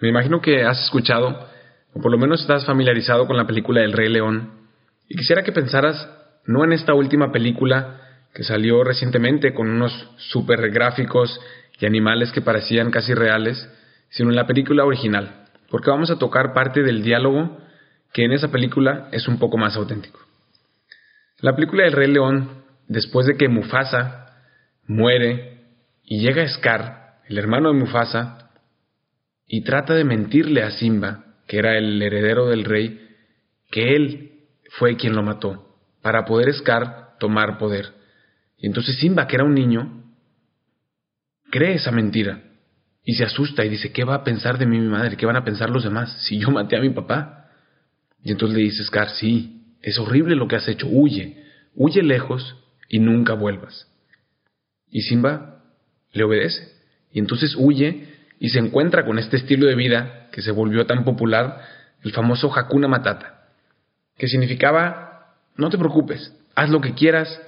Me imagino que has escuchado, o por lo menos estás familiarizado con la película El Rey León, y quisiera que pensaras no en esta última película que salió recientemente con unos super gráficos y animales que parecían casi reales, sino en la película original, porque vamos a tocar parte del diálogo que en esa película es un poco más auténtico. La película del Rey León, después de que Mufasa muere y llega Scar, el hermano de Mufasa, y trata de mentirle a Simba, que era el heredero del rey, que él fue quien lo mató, para poder Scar tomar poder. Y entonces Simba, que era un niño, cree esa mentira y se asusta y dice, ¿qué va a pensar de mí mi madre? ¿Qué van a pensar los demás si yo maté a mi papá? Y entonces le dice Scar, sí, es horrible lo que has hecho, huye, huye lejos y nunca vuelvas. Y Simba le obedece. Y entonces huye y se encuentra con este estilo de vida que se volvió tan popular, el famoso Hakuna Matata, que significaba, no te preocupes, haz lo que quieras,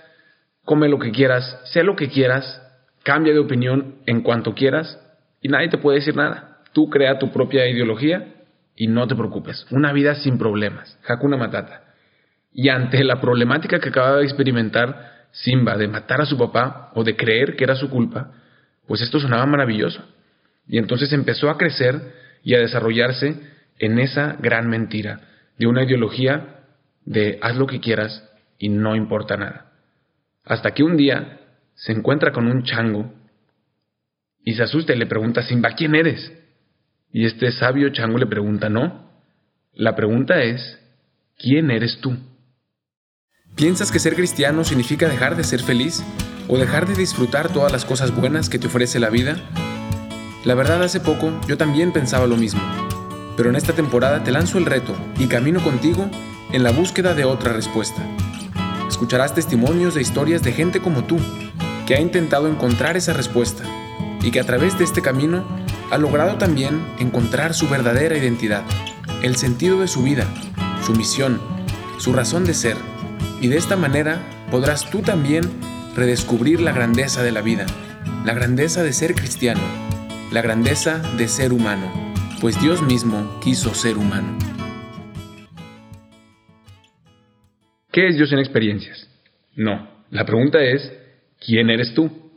come lo que quieras, sé lo que quieras, cambia de opinión en cuanto quieras y nadie te puede decir nada. Tú crea tu propia ideología y no te preocupes. Una vida sin problemas. Hakuna Matata. Y ante la problemática que acababa de experimentar Simba de matar a su papá o de creer que era su culpa, pues esto sonaba maravilloso. Y entonces empezó a crecer y a desarrollarse en esa gran mentira de una ideología de haz lo que quieras y no importa nada. Hasta que un día se encuentra con un chango y se asusta y le pregunta Simba, ¿quién eres? Y este sabio chango le pregunta, no. La pregunta es, ¿quién eres tú? ¿Piensas que ser cristiano significa dejar de ser feliz o dejar de disfrutar todas las cosas buenas que te ofrece la vida? La verdad, hace poco yo también pensaba lo mismo, pero en esta temporada te lanzo el reto y camino contigo en la búsqueda de otra respuesta. Escucharás testimonios de historias de gente como tú, que ha intentado encontrar esa respuesta y que a través de este camino ha logrado también encontrar su verdadera identidad, el sentido de su vida, su misión, su razón de ser. Y de esta manera podrás tú también redescubrir la grandeza de la vida, la grandeza de ser cristiano, la grandeza de ser humano, pues Dios mismo quiso ser humano. ¿Qué es Dios en experiencias? No, la pregunta es, ¿quién eres tú?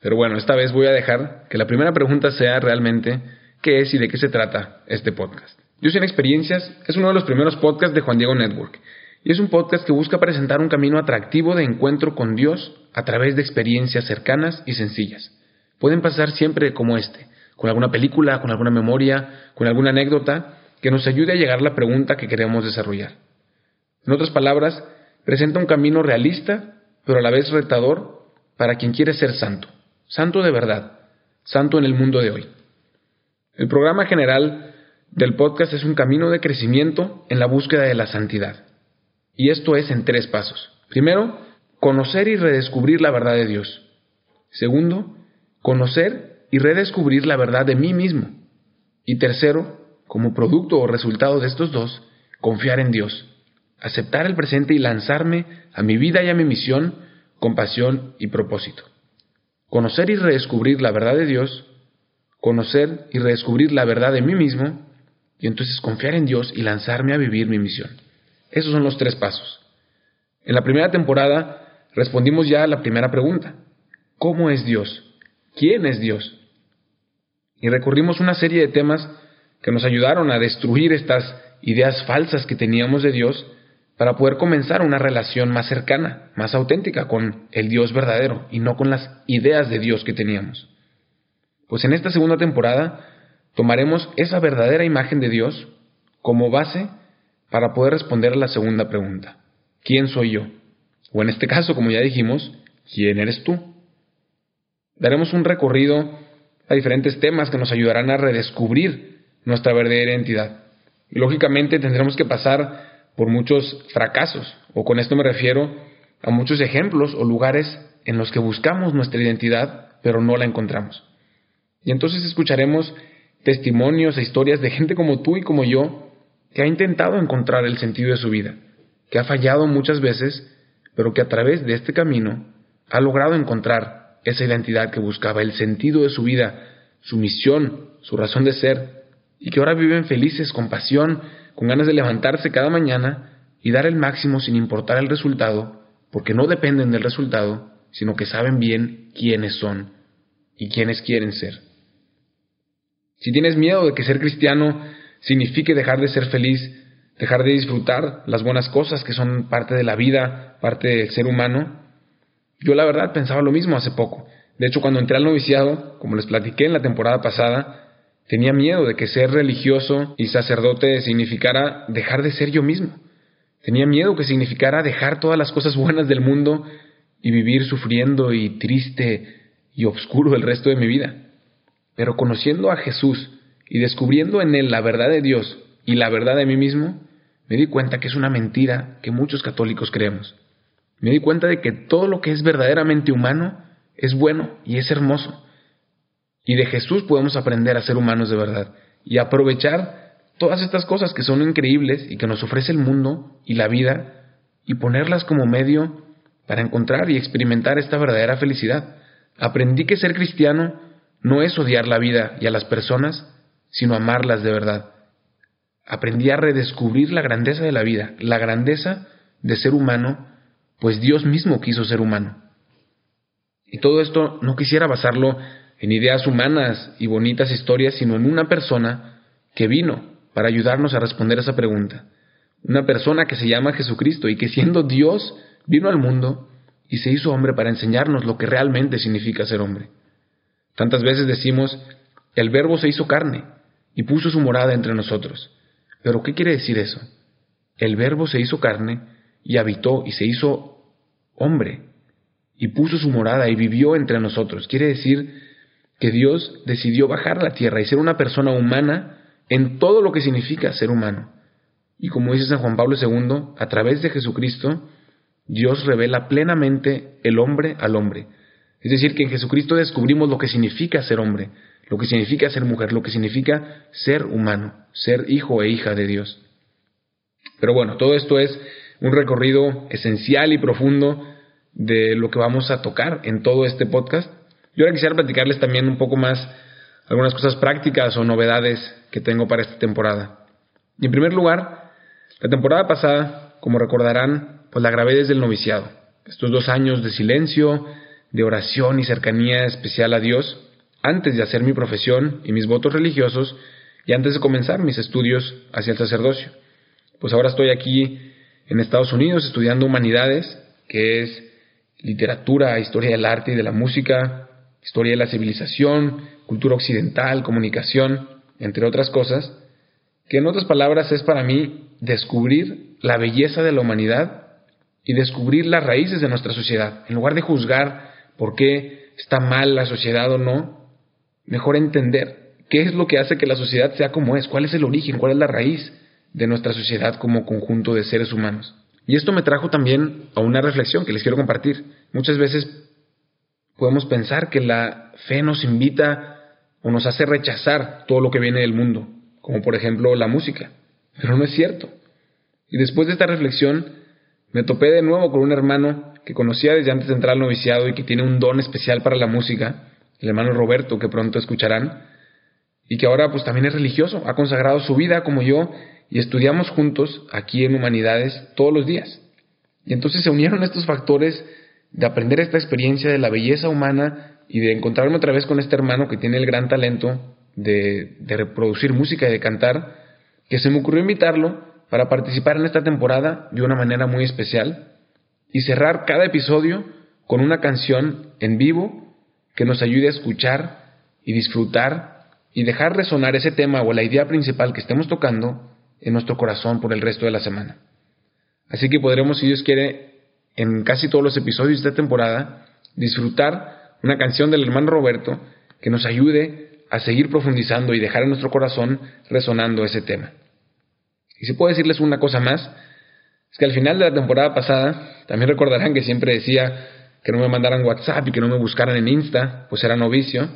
Pero bueno, esta vez voy a dejar que la primera pregunta sea realmente qué es y de qué se trata este podcast. Dios en experiencias es uno de los primeros podcasts de Juan Diego Network y es un podcast que busca presentar un camino atractivo de encuentro con Dios a través de experiencias cercanas y sencillas. Pueden pasar siempre como este, con alguna película, con alguna memoria, con alguna anécdota que nos ayude a llegar a la pregunta que queremos desarrollar. En otras palabras, presenta un camino realista, pero a la vez retador para quien quiere ser santo, santo de verdad, santo en el mundo de hoy. El programa general del podcast es un camino de crecimiento en la búsqueda de la santidad. Y esto es en tres pasos. Primero, conocer y redescubrir la verdad de Dios. Segundo, conocer y redescubrir la verdad de mí mismo. Y tercero, como producto o resultado de estos dos, confiar en Dios, aceptar el presente y lanzarme a mi vida y a mi misión con pasión y propósito. Conocer y redescubrir la verdad de Dios, conocer y redescubrir la verdad de mí mismo, y entonces confiar en Dios y lanzarme a vivir mi misión. Esos son los tres pasos. En la primera temporada respondimos ya a la primera pregunta. ¿Cómo es Dios? ¿Quién es Dios? Y recorrimos una serie de temas que nos ayudaron a destruir estas ideas falsas que teníamos de Dios para poder comenzar una relación más cercana, más auténtica con el Dios verdadero y no con las ideas de Dios que teníamos. Pues en esta segunda temporada tomaremos esa verdadera imagen de Dios como base para poder responder a la segunda pregunta. ¿Quién soy yo? O en este caso, como ya dijimos, ¿quién eres tú? Daremos un recorrido a diferentes temas que nos ayudarán a redescubrir nuestra verdadera identidad. Y lógicamente tendremos que pasar por muchos fracasos, o con esto me refiero a muchos ejemplos o lugares en los que buscamos nuestra identidad, pero no la encontramos. Y entonces escucharemos testimonios e historias de gente como tú y como yo que ha intentado encontrar el sentido de su vida, que ha fallado muchas veces, pero que a través de este camino ha logrado encontrar esa identidad que buscaba, el sentido de su vida, su misión, su razón de ser, y que ahora viven felices, con pasión, con ganas de levantarse cada mañana y dar el máximo sin importar el resultado, porque no dependen del resultado, sino que saben bien quiénes son y quiénes quieren ser. Si tienes miedo de que ser cristiano signifique dejar de ser feliz, dejar de disfrutar las buenas cosas que son parte de la vida, parte del ser humano, yo la verdad pensaba lo mismo hace poco. De hecho, cuando entré al noviciado, como les platiqué en la temporada pasada, tenía miedo de que ser religioso y sacerdote significara dejar de ser yo mismo. Tenía miedo que significara dejar todas las cosas buenas del mundo y vivir sufriendo y triste y oscuro el resto de mi vida. Pero conociendo a Jesús y descubriendo en Él la verdad de Dios y la verdad de mí mismo, me di cuenta que es una mentira que muchos católicos creemos. Me di cuenta de que todo lo que es verdaderamente humano es bueno y es hermoso. Y de Jesús podemos aprender a ser humanos de verdad y aprovechar todas estas cosas que son increíbles y que nos ofrece el mundo y la vida y ponerlas como medio para encontrar y experimentar esta verdadera felicidad. Aprendí que ser cristiano no es odiar la vida y a las personas, sino amarlas de verdad. Aprendí a redescubrir la grandeza de la vida, la grandeza de ser humano, pues Dios mismo quiso ser humano. Y todo esto no quisiera basarlo en ideas humanas y bonitas historias, sino en una persona que vino para ayudarnos a responder esa pregunta. Una persona que se llama Jesucristo y que siendo Dios vino al mundo y se hizo hombre para enseñarnos lo que realmente significa ser hombre. Tantas veces decimos, el verbo se hizo carne y puso su morada entre nosotros. Pero ¿qué quiere decir eso? El verbo se hizo carne y habitó y se hizo hombre y puso su morada y vivió entre nosotros. Quiere decir que Dios decidió bajar a la tierra y ser una persona humana en todo lo que significa ser humano. Y como dice San Juan Pablo II, a través de Jesucristo, Dios revela plenamente el hombre al hombre. Es decir, que en Jesucristo descubrimos lo que significa ser hombre, lo que significa ser mujer, lo que significa ser humano, ser hijo e hija de Dios. Pero bueno, todo esto es un recorrido esencial y profundo de lo que vamos a tocar en todo este podcast. Yo ahora quisiera platicarles también un poco más algunas cosas prácticas o novedades que tengo para esta temporada. En primer lugar, la temporada pasada, como recordarán, pues la grabé desde el noviciado. Estos dos años de silencio, de oración y cercanía especial a Dios, antes de hacer mi profesión y mis votos religiosos y antes de comenzar mis estudios hacia el sacerdocio. Pues ahora estoy aquí en Estados Unidos estudiando humanidades, que es literatura, historia del arte y de la música, historia de la civilización, cultura occidental, comunicación, entre otras cosas, que en otras palabras es para mí descubrir la belleza de la humanidad y descubrir las raíces de nuestra sociedad. En lugar de juzgar por qué está mal la sociedad o no, mejor entender qué es lo que hace que la sociedad sea como es, cuál es el origen, cuál es la raíz de nuestra sociedad como conjunto de seres humanos. Y esto me trajo también a una reflexión que les quiero compartir. Muchas veces podemos pensar que la fe nos invita o nos hace rechazar todo lo que viene del mundo, como por ejemplo la música, pero no es cierto. Y después de esta reflexión, me topé de nuevo con un hermano que conocía desde antes de entrar al noviciado y que tiene un don especial para la música, el hermano Roberto, que pronto escucharán, y que ahora pues también es religioso, ha consagrado su vida como yo y estudiamos juntos aquí en Humanidades todos los días. Y entonces se unieron estos factores de aprender esta experiencia de la belleza humana y de encontrarme otra vez con este hermano que tiene el gran talento de, de reproducir música y de cantar, que se me ocurrió invitarlo para participar en esta temporada de una manera muy especial y cerrar cada episodio con una canción en vivo que nos ayude a escuchar y disfrutar y dejar resonar ese tema o la idea principal que estemos tocando en nuestro corazón por el resto de la semana. Así que podremos, si Dios quiere, en casi todos los episodios de esta temporada, disfrutar una canción del hermano Roberto que nos ayude a seguir profundizando y dejar en nuestro corazón resonando ese tema. Y si puedo decirles una cosa más, es que al final de la temporada pasada, también recordarán que siempre decía que no me mandaran WhatsApp y que no me buscaran en Insta, pues era novicio,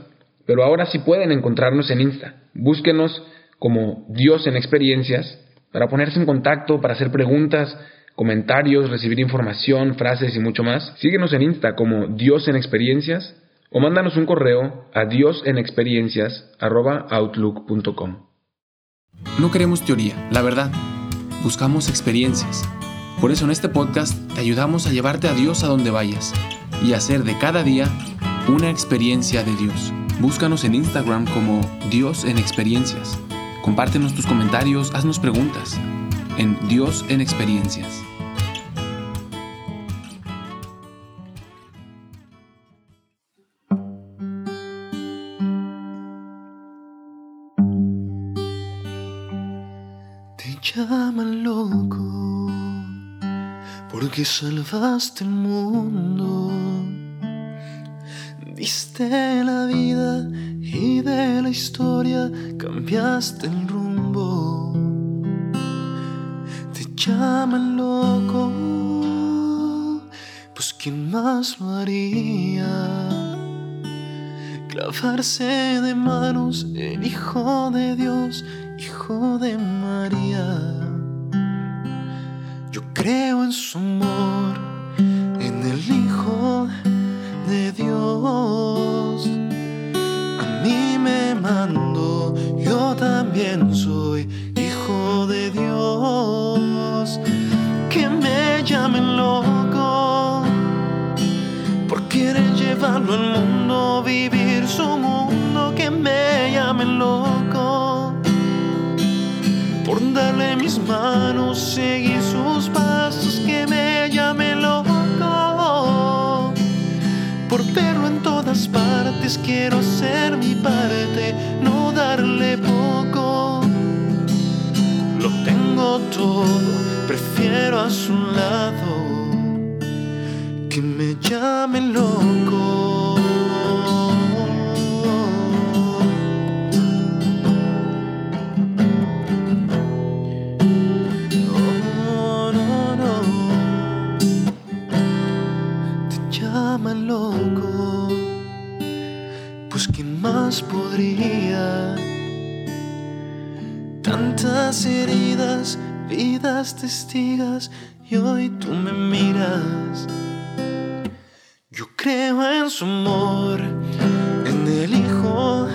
pero ahora sí pueden encontrarnos en Insta. Búsquenos como Dios en experiencias para ponerse en contacto, para hacer preguntas, comentarios, recibir información, frases y mucho más. Síguenos en Insta como Dios en Experiencias o mándanos un correo a diosenexperiencias.outlook.com. No queremos teoría, la verdad. Buscamos experiencias. Por eso en este podcast te ayudamos a llevarte a Dios a donde vayas y hacer de cada día una experiencia de Dios. Búscanos en Instagram como Dios en Experiencias. Compártenos tus comentarios, haznos preguntas en Dios en Experiencias. llaman loco porque salvaste el mundo. Diste la vida y de historia cambiaste el rumbo. Te llaman loco, pues ¿quién más lo haría? Clavarse de manos el Hijo de Dios Hijo de María. Yo creo en su amor, mis manos, seguir sus pasos, que me llame loco. Por verlo en todas partes, quiero hacer mi parte, no darle poco. Lo tengo todo, prefiero a su lado, que me llame loco. Y hoy tú me miras. Yo creo en su amor, en el Hijo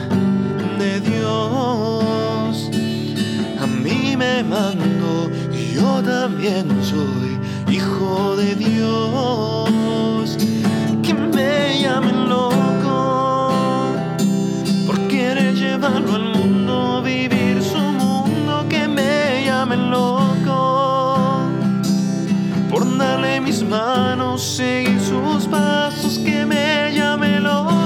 de Dios. A mí me mando, y yo también mis manos, seguir sus pasos, que me llame loco.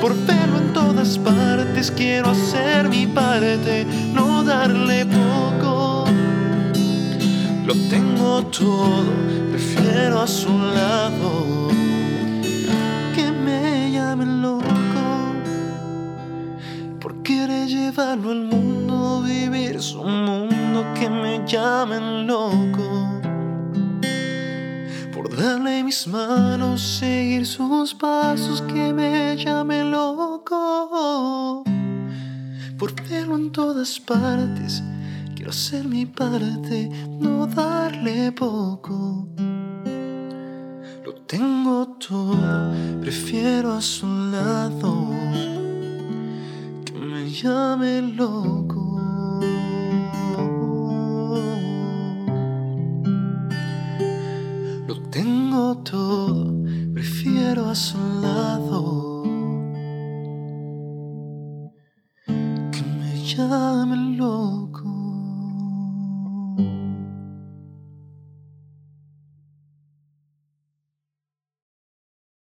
Por verlo en todas partes, quiero hacer mi parte, no darle poco. Lo tengo todo, prefiero a su lado. Que me llamen loco. Por querer llevarlo al mundo, vivir su mundo, que me llamen manos, seguir sus pasos, que me llamen loco por verlo en todas partes Quiero hacer mi parte, no darle poco. Lo tengo todo, prefiero a su lado que me llame loco.